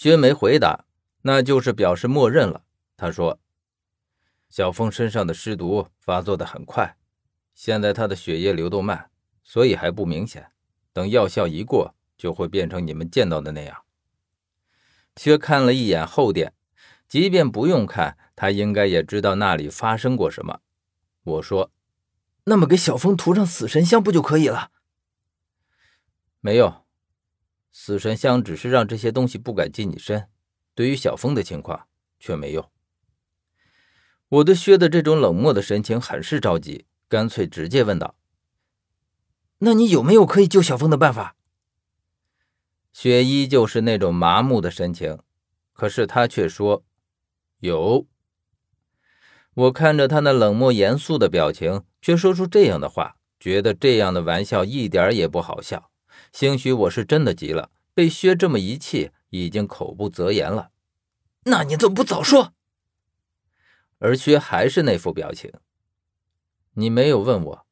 薛梅回答，那就是表示默认了。他说：“小峰身上的尸毒发作的很快，现在他的血液流动慢，所以还不明显。等药效一过，就会变成你们见到的那样。”薛看了一眼后殿，即便不用看，他应该也知道那里发生过什么。我说：“那么给小峰涂上死神香不就可以了？”没有。死神香只是让这些东西不敢近你身，对于小峰的情况却没用。我对薛的这种冷漠的神情很是着急，干脆直接问道：“那你有没有可以救小峰的办法？”薛依旧是那种麻木的神情，可是他却说：“有。”我看着他那冷漠严肃的表情，却说出这样的话，觉得这样的玩笑一点也不好笑。兴许我是真的急了，被薛这么一气，已经口不择言了。那你怎么不早说？而薛还是那副表情。你没有问我。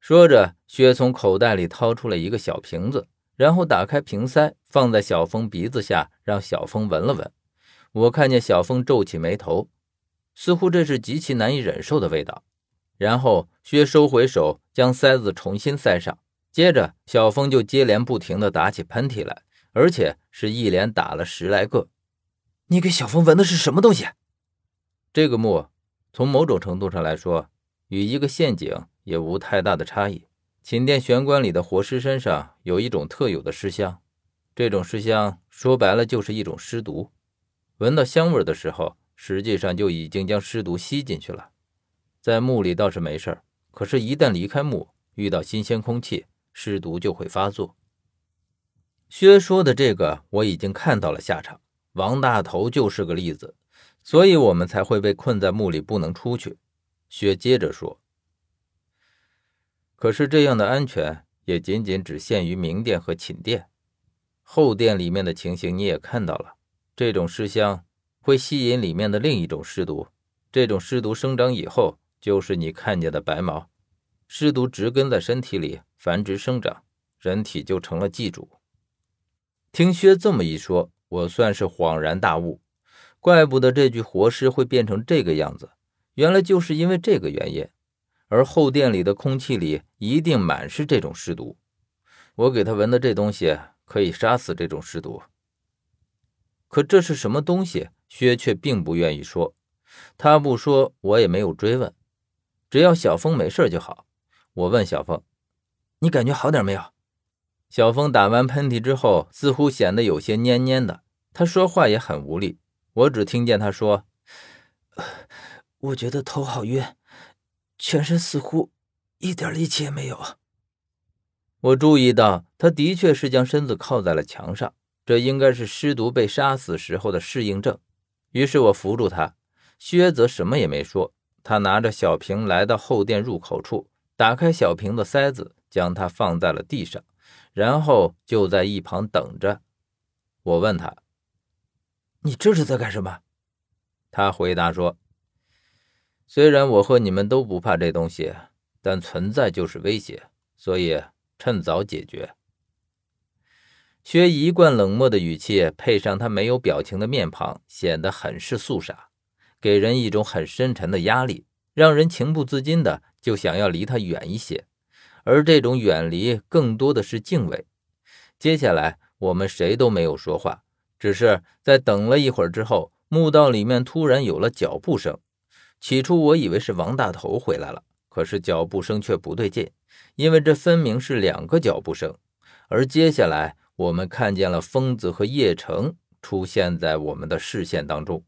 说着，薛从口袋里掏出了一个小瓶子，然后打开瓶塞，放在小峰鼻子下，让小峰闻了闻。我看见小峰皱起眉头，似乎这是极其难以忍受的味道。然后薛收回手，将塞子重新塞上。接着，小峰就接连不停地打起喷嚏来，而且是一连打了十来个。你给小峰闻的是什么东西？这个墓，从某种程度上来说，与一个陷阱也无太大的差异。寝殿玄关里的活尸身上有一种特有的尸香，这种尸香说白了就是一种尸毒。闻到香味的时候，实际上就已经将尸毒吸进去了。在墓里倒是没事可是，一旦离开墓，遇到新鲜空气，尸毒就会发作。薛说的这个我已经看到了下场，王大头就是个例子，所以我们才会被困在墓里不能出去。薛接着说：“可是这样的安全也仅仅只限于明殿和寝殿，后殿里面的情形你也看到了，这种尸香会吸引里面的另一种尸毒，这种尸毒生长以后就是你看见的白毛。”尸毒植根在身体里，繁殖生长，人体就成了祭主。听薛这么一说，我算是恍然大悟，怪不得这具活尸会变成这个样子，原来就是因为这个原因。而后殿里的空气里一定满是这种尸毒，我给他闻的这东西可以杀死这种尸毒。可这是什么东西？薛却并不愿意说，他不说，我也没有追问，只要小峰没事就好。我问小峰：“你感觉好点没有？”小峰打完喷嚏之后，似乎显得有些蔫蔫的。他说话也很无力。我只听见他说：“我觉得头好晕，全身似乎一点力气也没有。”我注意到他的确是将身子靠在了墙上，这应该是尸毒被杀死时候的适应症。于是我扶住他，薛则什么也没说。他拿着小瓶来到后殿入口处。打开小瓶的塞子，将它放在了地上，然后就在一旁等着。我问他：“你这是在干什么？”他回答说：“虽然我和你们都不怕这东西，但存在就是威胁，所以趁早解决。”薛一贯冷漠的语气，配上他没有表情的面庞，显得很是肃杀，给人一种很深沉的压力，让人情不自禁的。就想要离他远一些，而这种远离更多的是敬畏。接下来我们谁都没有说话，只是在等了一会儿之后，墓道里面突然有了脚步声。起初我以为是王大头回来了，可是脚步声却不对劲，因为这分明是两个脚步声。而接下来我们看见了疯子和叶城出现在我们的视线当中。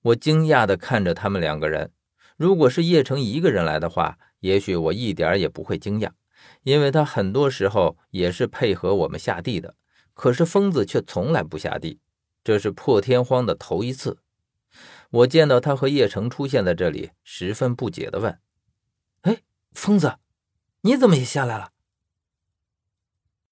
我惊讶地看着他们两个人。如果是叶城一个人来的话，也许我一点也不会惊讶，因为他很多时候也是配合我们下地的。可是疯子却从来不下地，这是破天荒的头一次。我见到他和叶城出现在这里，十分不解的问：“哎，疯子，你怎么也下来了？”